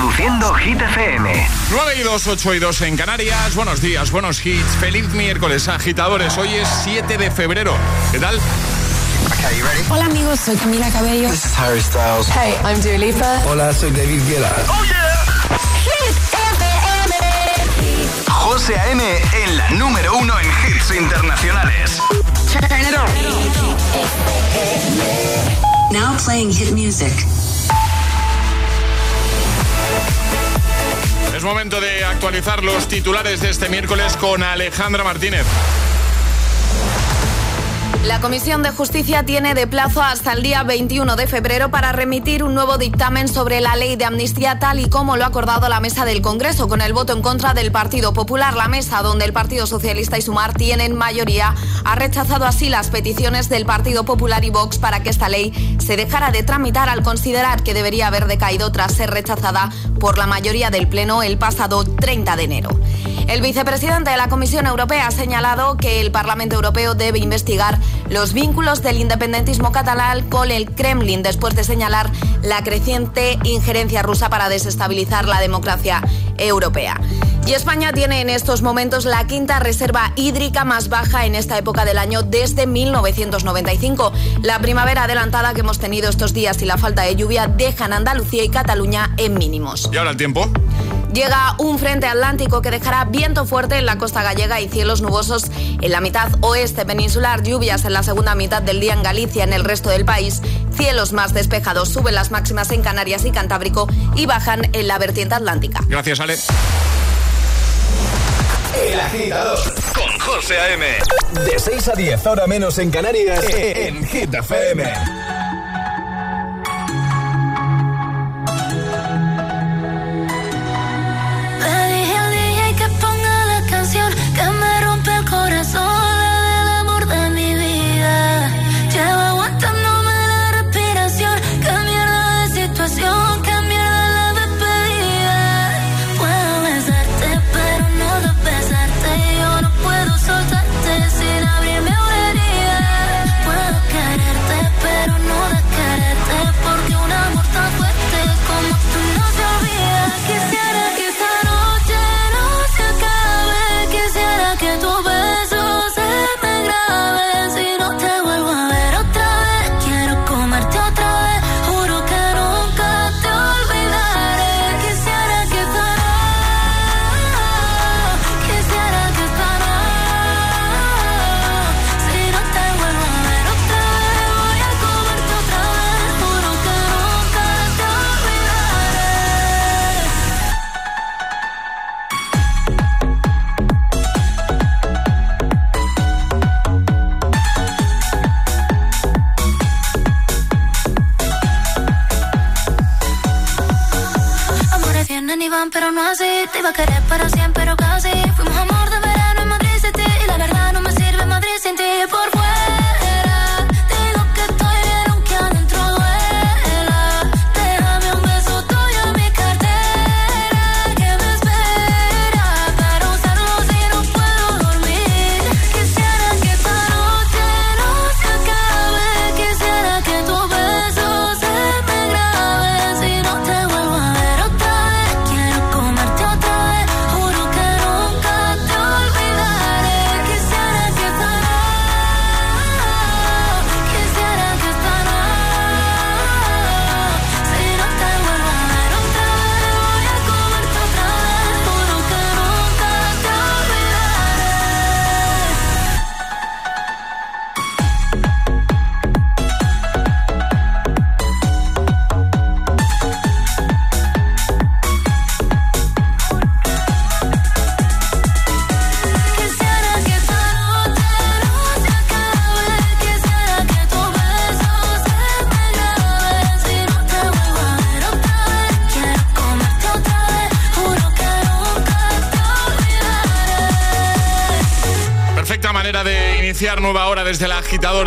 Reproduciendo Hit FM. 9 y 2, 8 y 2 en Canarias. Buenos días, buenos hits. Feliz miércoles, agitadores. Hoy es 7 de febrero. ¿Qué tal? Hola amigos, soy Camila Cabello. This is Harry Styles. Hey, I'm Dua Lipa. Hola, soy David Guetta. Oh yeah. Hit FM. José A.M. en la número uno en hits internacionales. Turn it on. Now playing hit music. Es momento de actualizar los titulares de este miércoles con Alejandra Martínez. La Comisión de Justicia tiene de plazo hasta el día 21 de febrero para remitir un nuevo dictamen sobre la ley de amnistía tal y como lo ha acordado la mesa del Congreso con el voto en contra del Partido Popular. La mesa donde el Partido Socialista y Sumar tienen mayoría ha rechazado así las peticiones del Partido Popular y Vox para que esta ley se dejara de tramitar al considerar que debería haber decaído tras ser rechazada por la mayoría del Pleno el pasado 30 de enero. El vicepresidente de la Comisión Europea ha señalado que el Parlamento Europeo debe investigar los vínculos del independentismo catalán con el Kremlin después de señalar la creciente injerencia rusa para desestabilizar la democracia europea. Y España tiene en estos momentos la quinta reserva hídrica más baja en esta época del año desde 1995. La primavera adelantada que hemos tenido estos días y la falta de lluvia dejan Andalucía y Cataluña en mínimos. ¿Y ahora el tiempo? Llega un frente atlántico que dejará viento fuerte en la costa gallega y cielos nubosos en la mitad oeste peninsular, lluvias en la segunda mitad del día en Galicia, en el resto del país, cielos más despejados, suben las máximas en Canarias y Cantábrico y bajan en la vertiente atlántica. Gracias, Ale. El agitador con José A.M. De 6 a 10, ahora menos en Canarias, en Hit FM.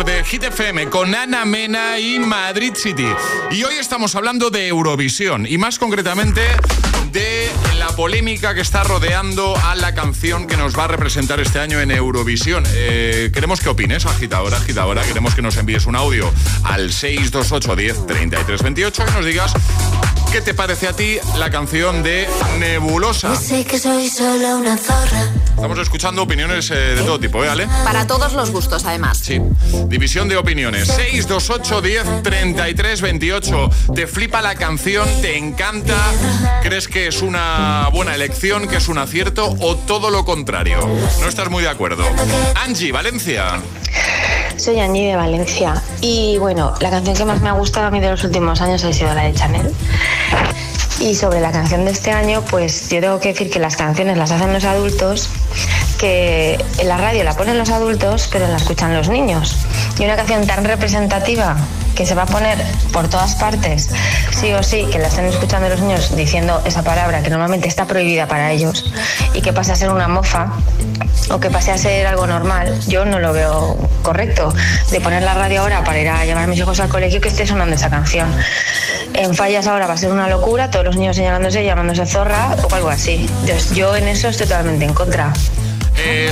De Hit FM con Ana Mena y Madrid City. Y hoy estamos hablando de Eurovisión y más concretamente de la polémica que está rodeando a la canción que nos va a representar este año en Eurovisión. Eh, queremos que opines, agitadora, agitadora. Queremos que nos envíes un audio al 628 10 33 28 y nos digas ¿Qué te parece a ti la canción de Nebulosa? sé que soy solo una zorra. Estamos escuchando opiniones eh, de todo tipo, ¿eh, Ale? Para todos los gustos, además. Sí. División de opiniones. 628 10 33 28. ¿Te flipa la canción? ¿Te encanta? ¿Crees que es una buena elección? ¿Que es un acierto? ¿O todo lo contrario? No estás muy de acuerdo. Angie, Valencia. Soy Angie de Valencia y bueno, la canción que más me ha gustado a mí de los últimos años ha sido la de Chanel. Y sobre la canción de este año, pues yo tengo que decir que las canciones las hacen los adultos, que en la radio la ponen los adultos, pero la escuchan los niños. Y una canción tan representativa que se va a poner por todas partes, sí o sí, que la estén escuchando los niños diciendo esa palabra que normalmente está prohibida para ellos y que pase a ser una mofa o que pase a ser algo normal, yo no lo veo correcto. De poner la radio ahora para ir a llevar a mis hijos al colegio que esté sonando esa canción. En fallas ahora va a ser una locura, todos los niños señalándose, llamándose zorra o algo así. Yo en eso estoy totalmente en contra.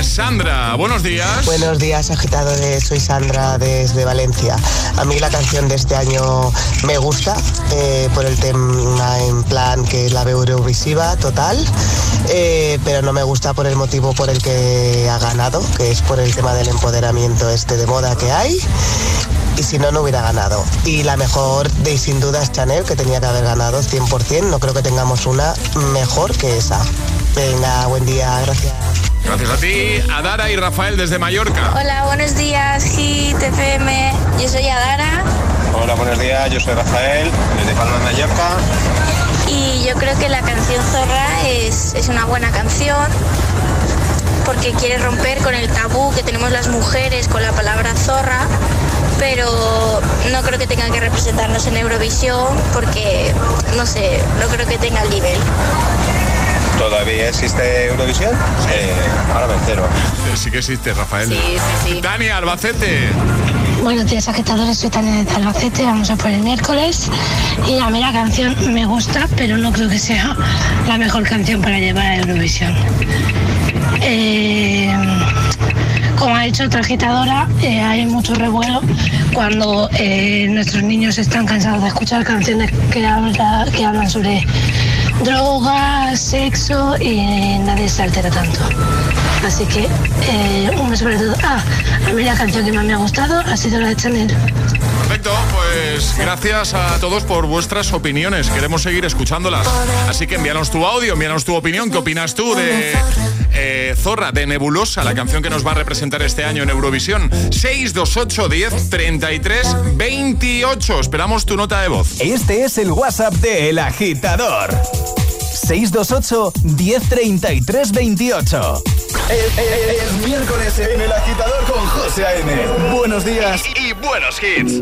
Sandra, buenos días. Buenos días, agitadores. Soy Sandra desde Valencia. A mí la canción de este año me gusta eh, por el tema en plan que es la Eurovisiva total, eh, pero no me gusta por el motivo por el que ha ganado, que es por el tema del empoderamiento este de moda que hay. Y si no, no hubiera ganado. Y la mejor de sin duda es Chanel, que tenía que haber ganado 100%. No creo que tengamos una mejor que esa. Venga, buen día, gracias. Gracias a ti, Adara y Rafael desde Mallorca. Hola, buenos días, Hit FM. Yo soy Adara. Hola, buenos días, yo soy Rafael, desde Palma de Mallorca. Y yo creo que la canción Zorra es, es una buena canción porque quiere romper con el tabú que tenemos las mujeres con la palabra zorra, pero no creo que tenga que representarnos en Eurovisión porque, no sé, no creo que tenga el nivel. ¿Todavía existe Eurovisión? Eh, ahora me entero. Sí que existe, Rafael. Sí, sí, sí. Dani, Albacete. Buenos días, agitadores. Soy Tania de Albacete. Vamos a por el miércoles. Y a mí la canción me gusta, pero no creo que sea la mejor canción para llevar a Eurovisión. Eh, como ha dicho otra agitadora, eh, hay mucho revuelo cuando eh, nuestros niños están cansados de escuchar canciones que, habla- que hablan sobre drogas, sexo y nadie se altera tanto. Así que, eh, uno sobre todo. Ah, a mí la canción que más me ha gustado ha sido la de Chanel. Pues gracias a todos por vuestras opiniones. Queremos seguir escuchándolas. Así que envíanos tu audio, envíanos tu opinión. ¿Qué opinas tú de eh, Zorra, de Nebulosa, la canción que nos va a representar este año en Eurovisión? 628 10 33 28. Esperamos tu nota de voz. Este es el WhatsApp de El Agitador. 628 1033 28. Es, es- es miércoles en El Agitador con José A.M. Buenos días Y, y buenos hits.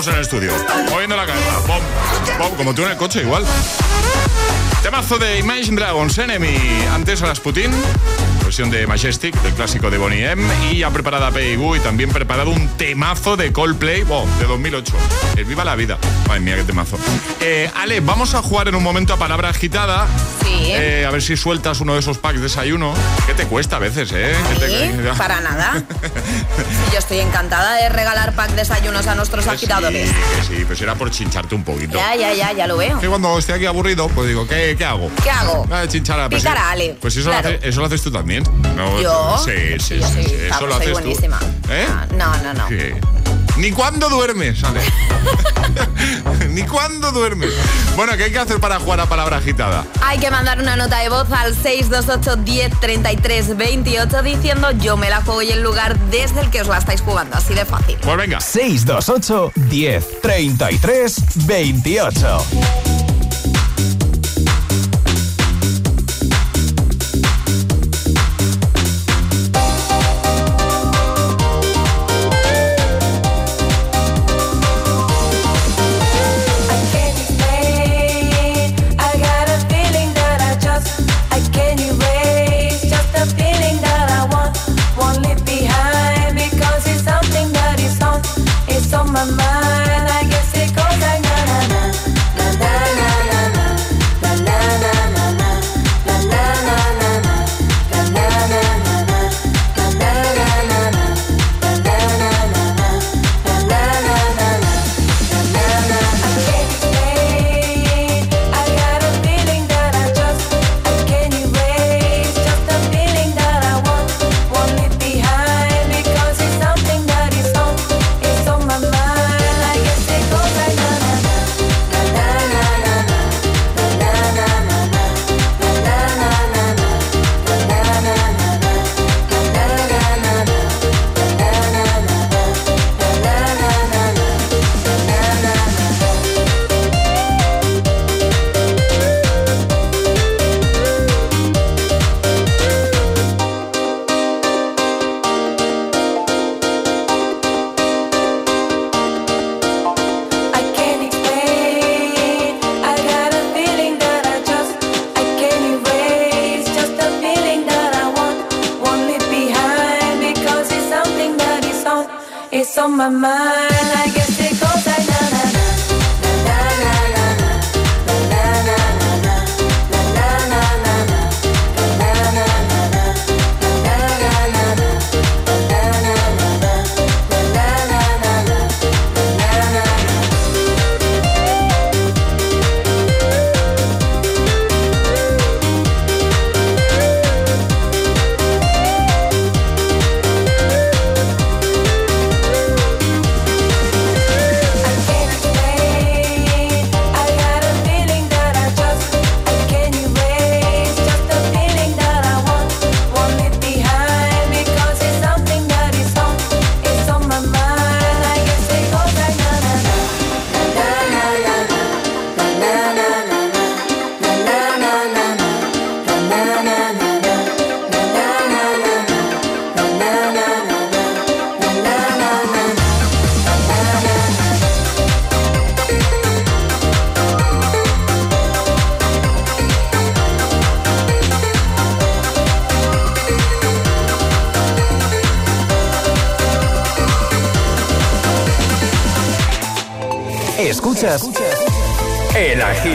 estamos en el estudio, moviendo la cabeza. Bom, bom, como tú en el coche, igual. Temazo de Imagine Dragons Enemy. Antes a Putin, versión de Majestic, del clásico de Bonnie M. Y ya preparada Peigu y también preparado un temazo de Coldplay, de 2008. El Viva la Vida. Madre mía, qué temazo. Eh, Ale, vamos a jugar en un momento a palabra agitada. Sí. Eh, a ver si sueltas uno de esos packs de desayuno. ¿Qué te cuesta a veces, eh? ¿Qué te- para nada. Yo estoy encantada de regalar pack desayunos a nuestros agitadores. Sí, que sí, pues era por chincharte un poquito. Ya, ya, ya, ya lo veo. Que cuando esté aquí aburrido, pues digo, ¿qué, qué hago? ¿Qué hago? Ah, chinchar pues Picar a Ale. Pues eso, Claro. lo haces, eso lo haces tú también. ¿No? ¿Yo? Sí, sí, Yo sí. soy- sí, vamos, Eso lo soy haces buenísima. tú. ¿Eh? Ah, No, no, no. Sí. Ni cuándo duermes, Ale. Ni cuándo duermes. Bueno, ¿qué hay que hacer para jugar a palabra agitada? Hay que mandar una nota de voz al 628 10 33 28 diciendo yo me la juego y el lugar desde el que os la estáis jugando. Así de fácil. Pues venga. 628 10 33 28.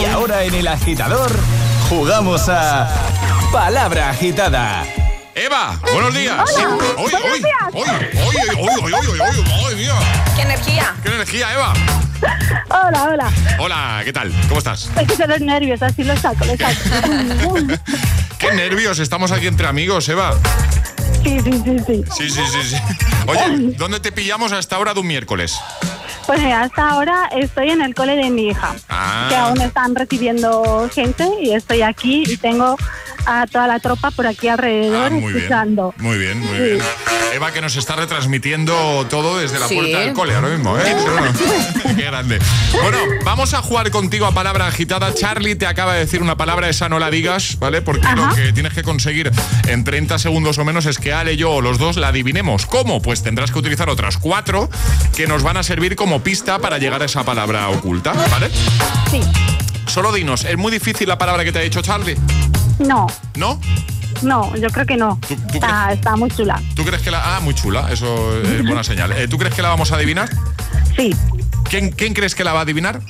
Y ahora en el agitador, jugamos a Palabra Agitada. Eva, buenos días. Hola. Hoy, ¡Qué energía! ¡Qué energía, Eva! Hola, hola. Hola, ¿qué tal? ¿Cómo estás? Es que son los nervios, así lo saco, lo saco. ¡Qué nervios! Estamos aquí entre amigos, Eva. Sí, sí, sí, sí. Sí, sí, sí, sí. Oye, ¿dónde te pillamos a esta hora de un miércoles? Pues hasta ahora estoy en el cole de mi hija, que ah. aún están recibiendo gente y estoy aquí y tengo a toda la tropa por aquí alrededor ah, muy. Bien, muy bien, muy bien. Eva que nos está retransmitiendo todo desde la puerta del cole ahora mismo, ¿eh? Qué grande. Bueno, vamos a jugar contigo a palabra agitada. Charlie te acaba de decir una palabra, esa no la digas, ¿vale? Porque lo que tienes que conseguir en 30 segundos o menos es que Ale, yo o los dos la adivinemos. ¿Cómo? Pues tendrás que utilizar otras cuatro que nos van a servir como pista para llegar a esa palabra oculta, ¿vale? Sí. Solo dinos, ¿es muy difícil la palabra que te ha dicho Charlie? No. ¿No? No, yo creo que no. está, está, muy chula. ¿Tú crees que la.? Ah, muy chula, eso es buena señal. Eh, ¿Tú crees que la vamos a adivinar? Sí. ¿Quién, ¿Quién crees que la va a adivinar?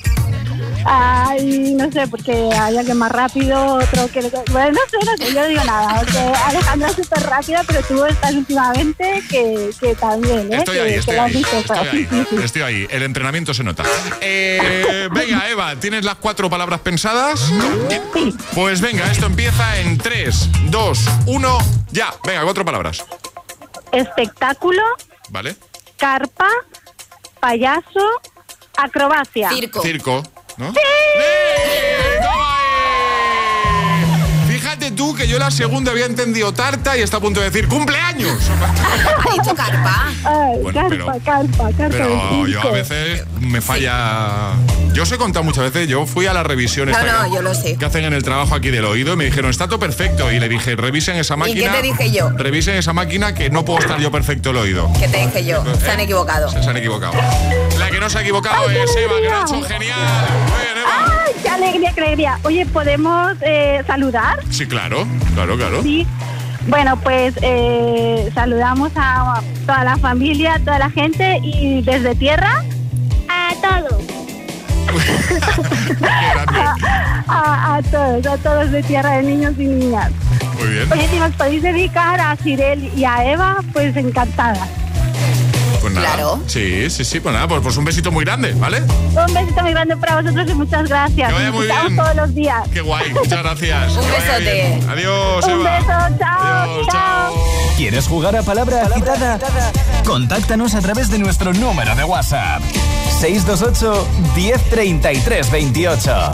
Ay, no sé, porque hay alguien más rápido, otro que... Bueno, no sé, no sé, yo digo nada. Porque Alejandra es súper rápida, pero tú estás últimamente que, que también, ¿eh? Estoy ahí, estoy, ahí, estoy, ahí, El entrenamiento se nota. Eh, venga, Eva, ¿tienes las cuatro palabras pensadas? Sí. Pues venga, esto empieza en 3, 2, 1, ya. Venga, cuatro palabras. Espectáculo. Vale. Carpa, payaso, acrobacia. Circo. Circo. ¿No? ¡Sí! Fíjate que yo la segunda había entendido tarta y está a punto de decir cumpleaños. Ha dicho carpa. carpa, pero, carpa, carpa. Pero yo a veces me falla. Yo os he contado muchas veces, yo fui a la revisión no, no, yo lo sé. que hacen en el trabajo aquí del oído y me dijeron, está todo perfecto. Y le dije, revisen esa máquina. ¿Y qué te dije yo? Revisen esa máquina que no puedo estar yo perfecto el oído. ¿Qué te dije yo? Se han equivocado. Se, han equivocado. La que no se ha equivocado es Eva, que lo ha hecho genial. Muy bien, Eva. ¡Ay, qué alegría, qué alegría! Oye, ¿podemos eh, saludar? Sí, claro, claro, claro. Sí. Bueno, pues eh, saludamos a toda la familia, a toda la gente y desde tierra a todos. a, a, todos, a todos de tierra de niños y niñas. Muy bien. Oye, si nos podéis dedicar a Cirel y a Eva, pues encantada. Pues nada. Claro. Sí, sí, sí, pues nada, pues, pues un besito muy grande, ¿vale? Un besito muy grande para vosotros y muchas gracias. Que vaya muy Nos bien. todos los días. Qué guay, muchas gracias. Un besote. Adiós, Un Eva. beso, chao, Adiós, chao. ¿Quieres jugar a palabra agitada? Contáctanos a través de nuestro número de WhatsApp. 628 1033 28.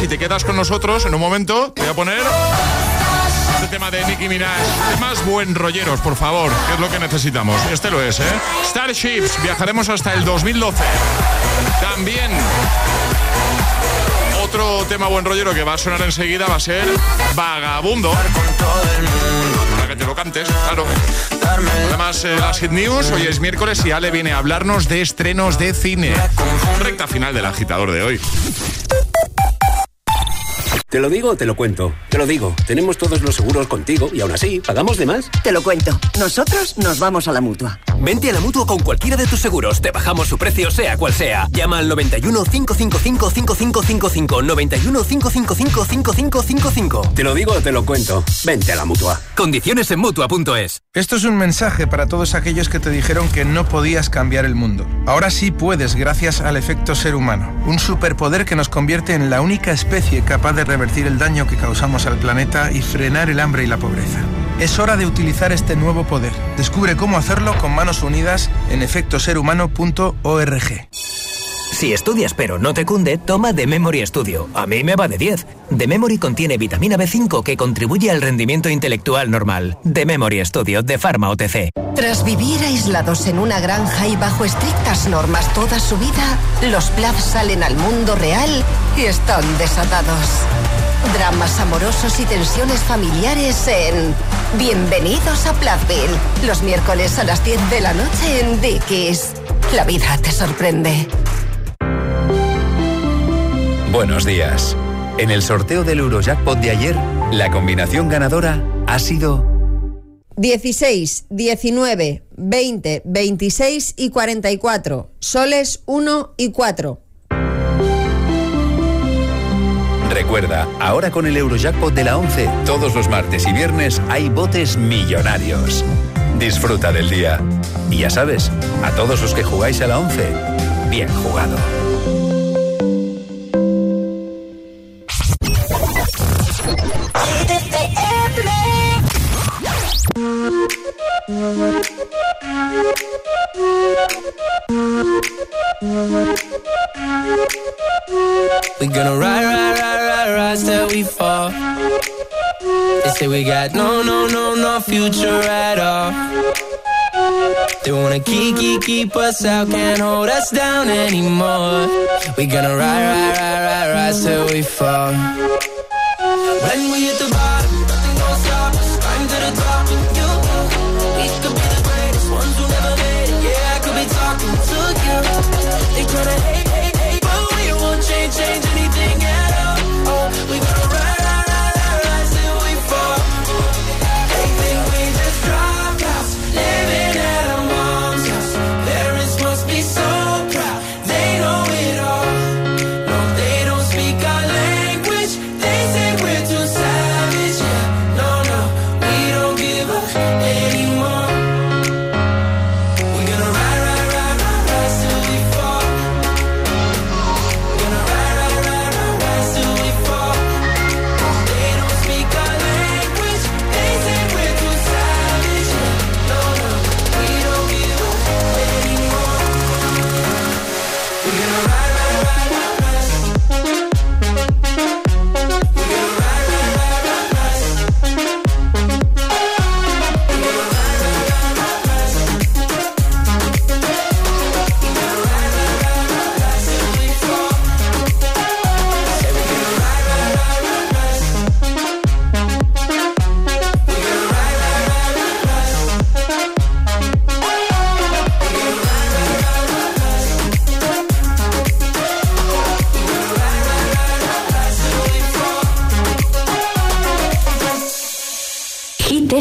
Si te quedas con nosotros en un momento, voy a poner este tema de Nicki Minaj. Temas buen rolleros, por favor, que es lo que necesitamos. Este lo es, ¿eh? Starships, viajaremos hasta el 2012. También otro tema buen rollero que va a sonar enseguida va a ser Vagabundo. Para que te lo cantes, claro. Además, eh, las Hit News, hoy es miércoles y Ale viene a hablarnos de estrenos de cine. Recta final del agitador de hoy. ¿Te lo digo o te lo cuento? Te lo digo. Tenemos todos los seguros contigo y aún así, ¿pagamos de más? Te lo cuento. Nosotros nos vamos a la mutua. Vente a la mutua con cualquiera de tus seguros. Te bajamos su precio, sea cual sea. Llama al 91 555 5555. 91 555 5555. Te lo digo o te lo cuento. Vente a la mutua. Condiciones en mutua.es. Esto es un mensaje para todos aquellos que te dijeron que no podías cambiar el mundo. Ahora sí puedes, gracias al efecto ser humano. Un superpoder que nos convierte en la única especie capaz de revertir el daño que causamos al planeta y frenar el hambre y la pobreza. Es hora de utilizar este nuevo poder. Descubre cómo hacerlo con manos unidas en efectoserhumano.org. Si estudias pero no te cunde, toma The Memory Studio. A mí me va de 10. The Memory contiene vitamina B5 que contribuye al rendimiento intelectual normal. The Memory Studio de Pharma OTC. Tras vivir aislados en una granja y bajo estrictas normas toda su vida, los Plath salen al mundo real y están desatados. Dramas amorosos y tensiones familiares en Bienvenidos a Plathville. Los miércoles a las 10 de la noche en Dickies. La vida te sorprende. Buenos días. En el sorteo del Eurojackpot de ayer, la combinación ganadora ha sido 16, 19, 20, 26 y 44. Soles 1 y 4. Recuerda, ahora con el Eurojackpot de la 11, todos los martes y viernes hay botes millonarios. Disfruta del día. Y ya sabes, a todos los que jugáis a la 11, bien jugado. Future at all. They wanna keep, keep, keep us out, can't hold us down anymore. We gonna ride, ride, ride, ride, ride till we fall.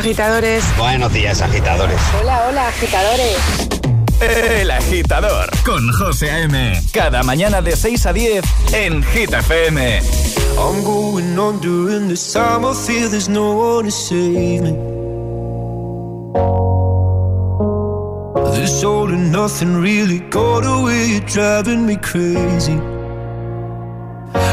agitadores. Buenos días, agitadores. Hola, hola, agitadores. El agitador con José A.M. Cada mañana de 6 a 10 en Hit FM. I'm going on during this time. I feel there's no one to save me. This all and nothing really got away. You're driving me crazy.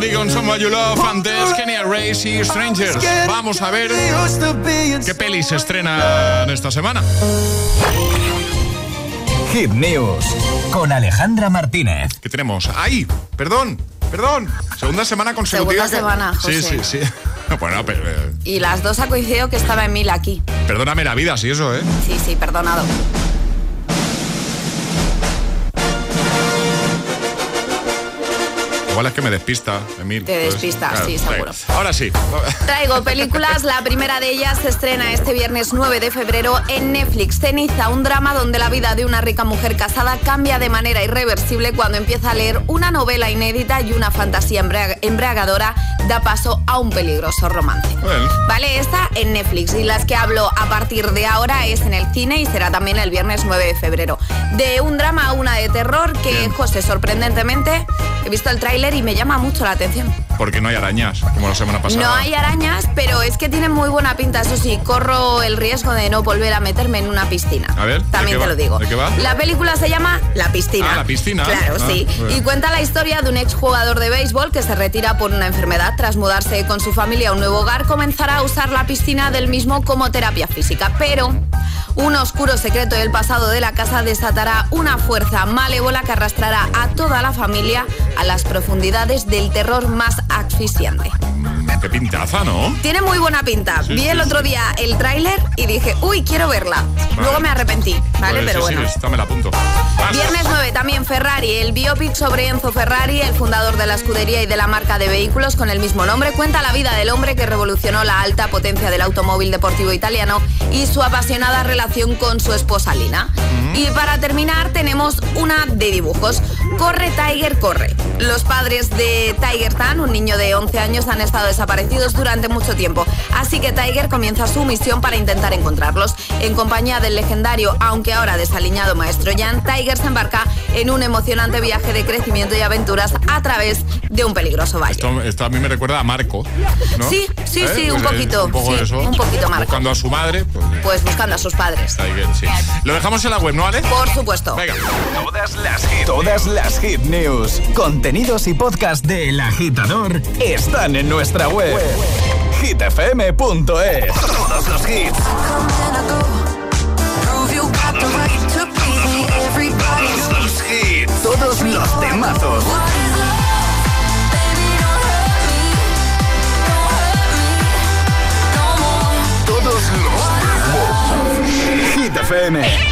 con Someone You Love, antes Kenya Race y Strangers. Vamos a ver qué peli se estrena esta semana. Hit News con Alejandra Martínez. ¿Qué tenemos? ¡Ay! Perdón, perdón. Segunda semana consecutiva. Segunda semana, Sí, sí, José. sí. Bueno, pero, eh, Y las dos ha coincidido que estaba Emil aquí. perdóname la vida, sí, eso, ¿eh? Sí, sí, perdonado. Igual es que me despista, Emil. Te despista, claro, sí, seguro. Ahora sí. Traigo películas, la primera de ellas se estrena este viernes 9 de febrero en Netflix. Ceniza, un drama donde la vida de una rica mujer casada cambia de manera irreversible cuando empieza a leer una novela inédita y una fantasía embriagadora da paso a un peligroso romance. Vale, esta en Netflix y las que hablo a partir de ahora es en el cine y será también el viernes 9 de febrero. De un drama a una de terror que, José, sorprendentemente, he visto el tráiler y me llama mucho la atención. Porque no hay arañas, como la semana pasada. No hay arañas, pero es que tiene muy buena pinta. Eso sí, corro el riesgo de no volver a meterme en una piscina. A ver, ¿de También qué te va? lo digo. ¿De qué va? La película se llama La piscina. Ah, La piscina. Claro, Ah, sí. Y cuenta la historia de un exjugador de béisbol que se retira por una enfermedad. Tras mudarse con su familia a un nuevo hogar, comenzará a usar la piscina del mismo como terapia física. Pero un oscuro secreto del pasado de la casa desatará una fuerza malévola que arrastrará a toda la familia a las profundidades del terror más asfixiante. Qué pintaza, ¿no? Tiene muy buena pinta. Sí, Vi sí, el otro día el tráiler y dije, uy, quiero verla. Luego me arrepentí, ¿vale? Pues Pero bueno. esta me la apunto. Viernes 9 también Ferrari, el biopic sobre Enzo Ferrari, el fundador de la escudería y de la marca de vehículos con el mismo nombre, cuenta la vida del hombre que revolucionó la alta potencia del automóvil deportivo italiano y su apasionada relación con su esposa Lina. Y para terminar tenemos una de dibujos. Corre Tiger, corre. Los padres de Tiger Tan, un niño de 11 años, han estado desaparecidos durante mucho tiempo. Así que Tiger comienza su misión para intentar encontrarlos. En compañía del legendario, aunque ahora desaliñado maestro Jan, Tiger se embarca en un emocionante viaje de crecimiento y aventuras a través de un peligroso valle. Esto, esto a mí me recuerda a Marco, ¿no? Sí, sí, sí, un Pues, eh, poquito, Un poco sí, eso. un poquito Marco. Buscando a su madre, pues, Pues buscando a sus padres. Tiger, sí. Lo dejamos en la web, ¿no, Ale? Por supuesto. Venga. Todas las hit, todas las hit news, contenidos y podcast de El Agitador están en nuestra web. hitfm.es. Todos los hits. Todos los hits. Todos los temazos. Todos los Hit FM.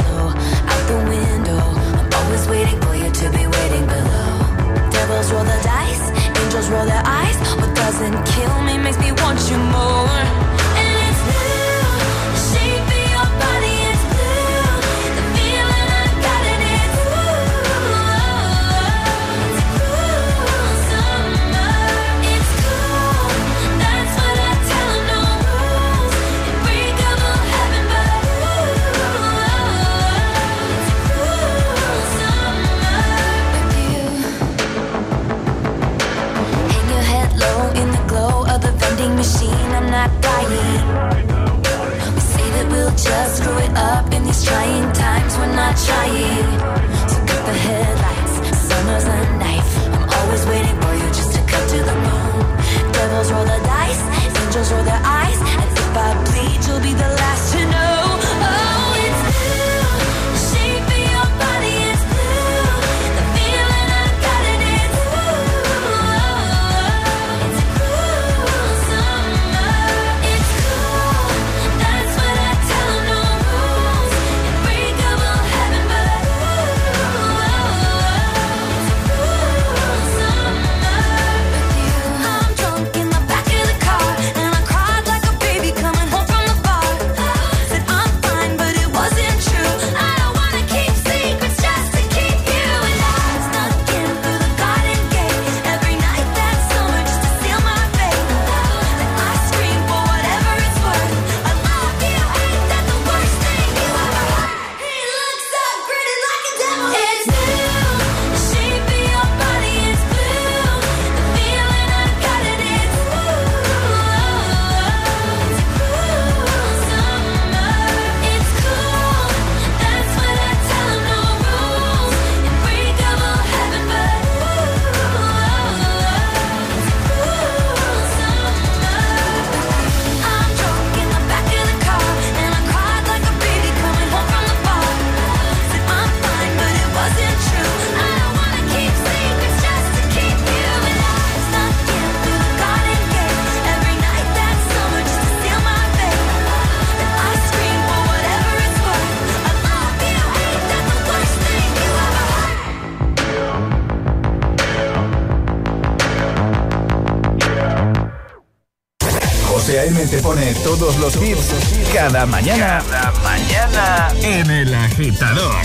pone todos los hits cada mañana. Cada mañana en El Agitador.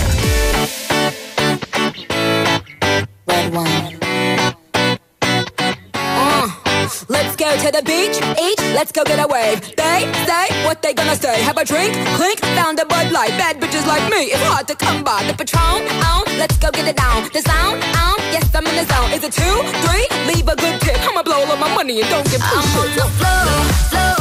Uh, let's go to the beach, eat, let's go get a wave. They say what they gonna say. Have a drink, clink, found a Bud Light. Bad bitches like me, it's hard to come by. The Patron, on, let's go get it down. The sound, on, yes I'm in the zone. Is it two, three? Leave a good tip. I'ma blow all of my money and don't give two I'm on the floor, floor.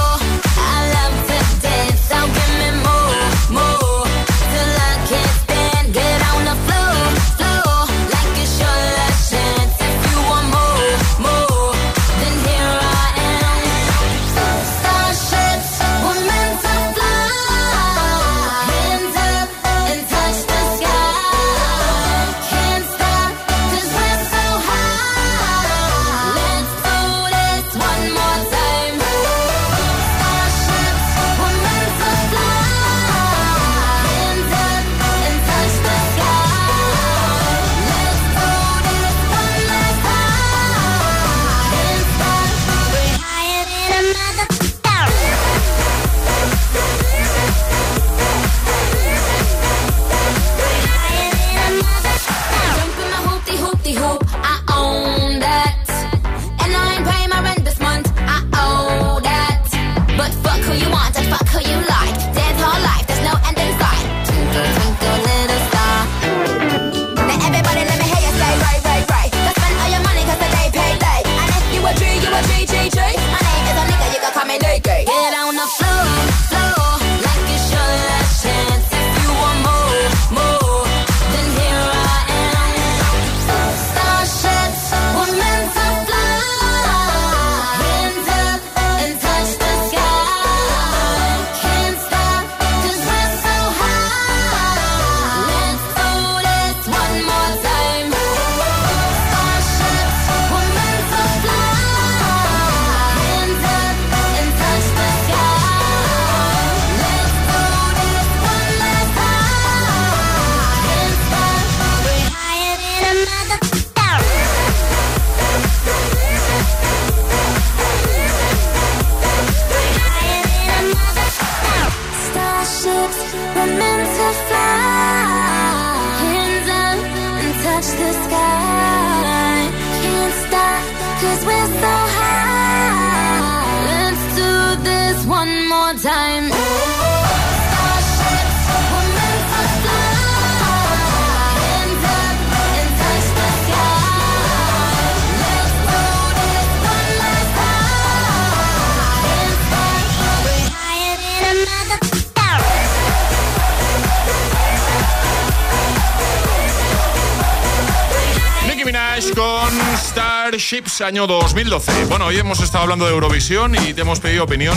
Starships año 2012. Bueno, hoy hemos estado hablando de Eurovisión y te hemos pedido opinión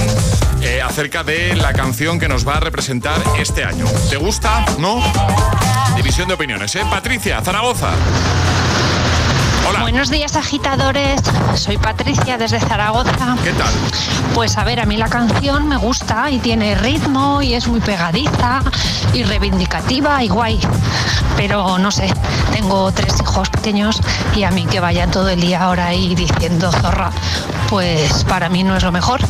eh, acerca de la canción que nos va a representar este año. ¿Te gusta? ¿No? División de opiniones, ¿eh? Patricia, Zaragoza. Buenos días, agitadores. Soy Patricia desde Zaragoza. ¿Qué tal? Pues a ver, a mí la canción me gusta y tiene ritmo y es muy pegadiza y reivindicativa y guay. Pero no sé, tengo tres hijos pequeños y a mí que vayan todo el día ahora ahí diciendo zorra, pues para mí no es lo mejor.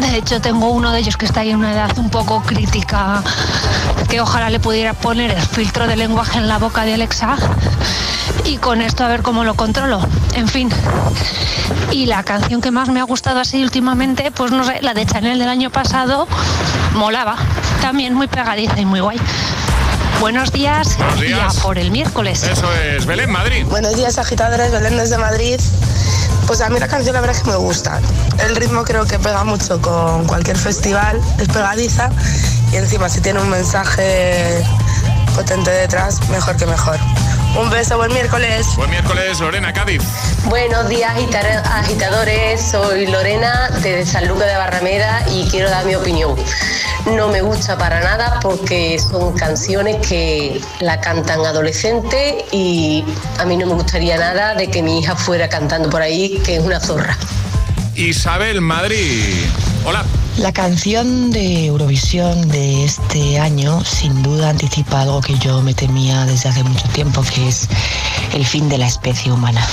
De hecho, tengo uno de ellos que está ahí en una edad un poco crítica, que ojalá le pudiera poner el filtro de lenguaje en la boca de Alexa y con esto a ver cómo lo controlo. En fin. Y la canción que más me ha gustado así últimamente, pues no sé, la de Chanel del año pasado, molaba. También muy pegadiza y muy guay. Buenos días, Buenos días. por el miércoles. Eso es, Belén, Madrid. Buenos días, agitadores, Belén desde Madrid. Pues a mí la canción la verdad es que me gusta. El ritmo creo que pega mucho con cualquier festival, es pegadiza y encima si tiene un mensaje potente detrás, mejor que mejor. Un beso, buen miércoles. Buen miércoles, Lorena Cádiz. Buenos días, agitadores. Soy Lorena desde San Lucas de Barrameda y quiero dar mi opinión. No me gusta para nada porque son canciones que la cantan adolescentes y a mí no me gustaría nada de que mi hija fuera cantando por ahí, que es una zorra. Isabel Madrid. Hola. La canción de Eurovisión de este año sin duda anticipa algo que yo me temía desde hace mucho tiempo, que es el fin de la especie humana.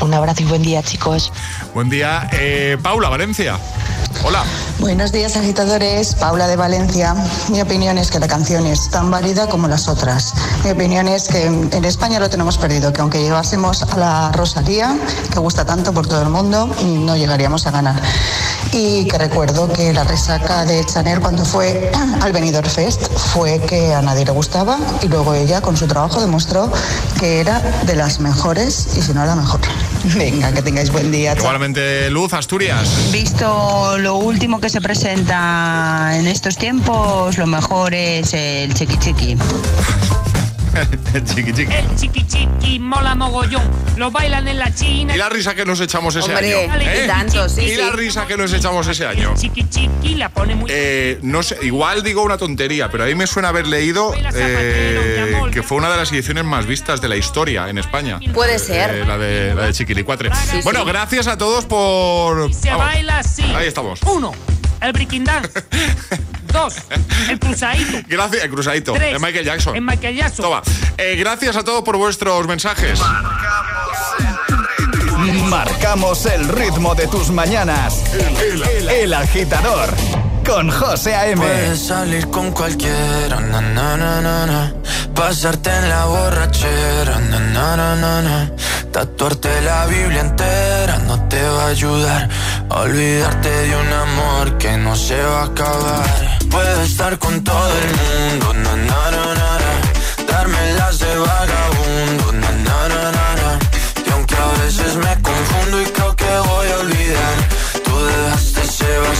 Un abrazo y buen día, chicos. Buen día. Eh, Paula, Valencia. Hola. Buenos días, agitadores. Paula de Valencia. Mi opinión es que la canción es tan válida como las otras. Mi opinión es que en España lo tenemos perdido, que aunque llevásemos a la Rosalía, que gusta tanto por todo el mundo, no llegaríamos a ganar. Y que recuerdo que la resaca de Chanel cuando fue al Benidorm Fest fue que a nadie le gustaba y luego ella con su trabajo demostró que era de las mejores y si no la mejor. Venga, que tengáis buen día. Igualmente, Luz, Asturias. Visto lo último que se presenta en estos tiempos, lo mejor es el chiqui chiqui. El chiqui chiqui. El chiqui chiqui mola mogollón. Lo bailan en la China. Y la risa que nos echamos ese Hombre, año. y tanto, sí, Y la risa que nos echamos ese año. Chiqui chiqui la pone muy. Eh, no sé, igual digo una tontería, pero a mí me suena haber leído eh, que fue una de las ediciones más vistas de la historia en España. Puede ser. Eh, la de, la de Chiquilicuatre. Sí, bueno, sí. gracias a todos por. Se vamos, baila así. Ahí estamos. Uno, el breaking dance. Dos, el cruzadito. Gracias, el cruzadito. Tres. Michael Jackson. En Michael Jackson. Toma. Eh, gracias a todos por vuestros mensajes. Marcamos el ritmo de tus mañanas. El, agitador con José A.M. Puedes salir con cualquiera, na, na, na, pasarte en la borrachera, na, tatuarte la Biblia entera no te va a ayudar olvidarte de un amor que no se va a acabar. Puedes estar con todo el mundo, darme las de vagabundo, y aunque a veces me confundo y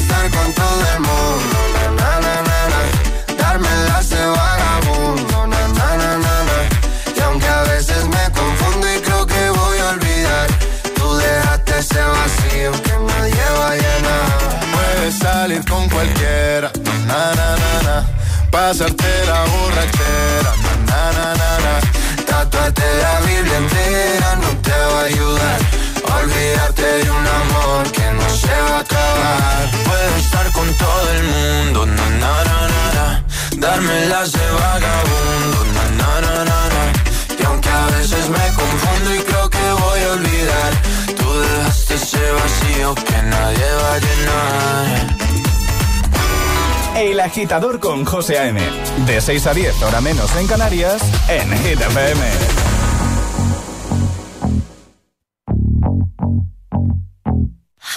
Estar con todo el mundo, na, na, na. Darme las de vagabundo. Y aunque a veces me confundo y creo que voy a olvidar, tú dejaste ese vacío que nadie va a llenar. Puedes salir con cualquiera, na, na, na, na. Pasarte la borrachera, na, na, na, na, na. Tatuarte la Biblia entera no te va a ayudar. Olvidarte de un amor que no se va a acabar. Puedo estar con todo el mundo, na na na na na. Darme las de vagabundo, na na na na na. Y aunque a veces me confundo y creo que voy a olvidar, tú dejaste ese vacío que nadie va a llenar. El agitador con José A.M. De 6 a 10, hora menos en Canarias, en Hit.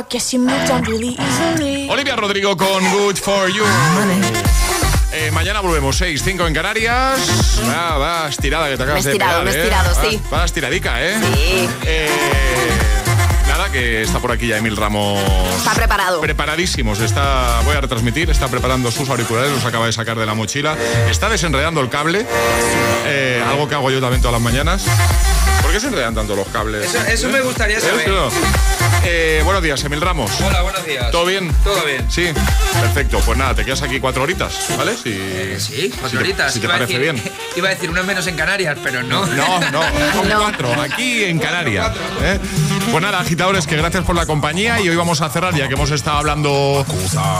I guess you moved on really easily. Olivia Rodrigo con Good for You. Eh, mañana volvemos, 6, 5 en Canarias. Va, va, estirada que te acabas Me he de estirado, pegar, me ¿eh? estirado, Va- sí. Va, estiradica, ¿eh? Sí. Eh, Nada, que está por aquí ya Emil Ramos. Está preparado. Preparadísimos. Está, voy a retransmitir, está preparando sus auriculares, los acaba de sacar de la mochila. Está desenredando el cable, eh, algo que hago yo también todas las mañanas. ¿Por qué se enredan tanto los cables? Eso- eso me gustaría ¿Eh? saber. Eso. Eh, buenos días, Emil Ramos. Hola, buenos días. ¿Todo bien? Todo bien. Sí, perfecto. Pues nada, te quedas aquí cuatro horitas, ¿vale? Si, Sí, cuatro si te- horitas. Si te parece decir, bien. Iba a decir unas menos en Canarias, pero no. No, no, son cuatro, aquí en Canarias. ¿eh? Pues nada, agitadores, que gracias por la compañía y hoy vamos a cerrar, ya que hemos estado hablando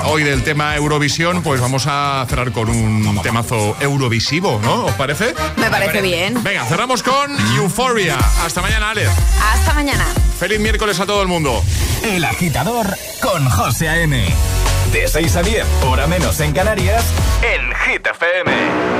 hoy del tema Eurovisión, pues vamos a cerrar con un temazo eurovisivo, ¿no? ¿Os parece? Me parece bien. Venga, cerramos con Euphoria. Hasta mañana, Ale. Hasta mañana. Feliz miércoles a todo el mundo. El agitador con José A.M. De 6 a 10, hora menos en Canarias, en Hit FM.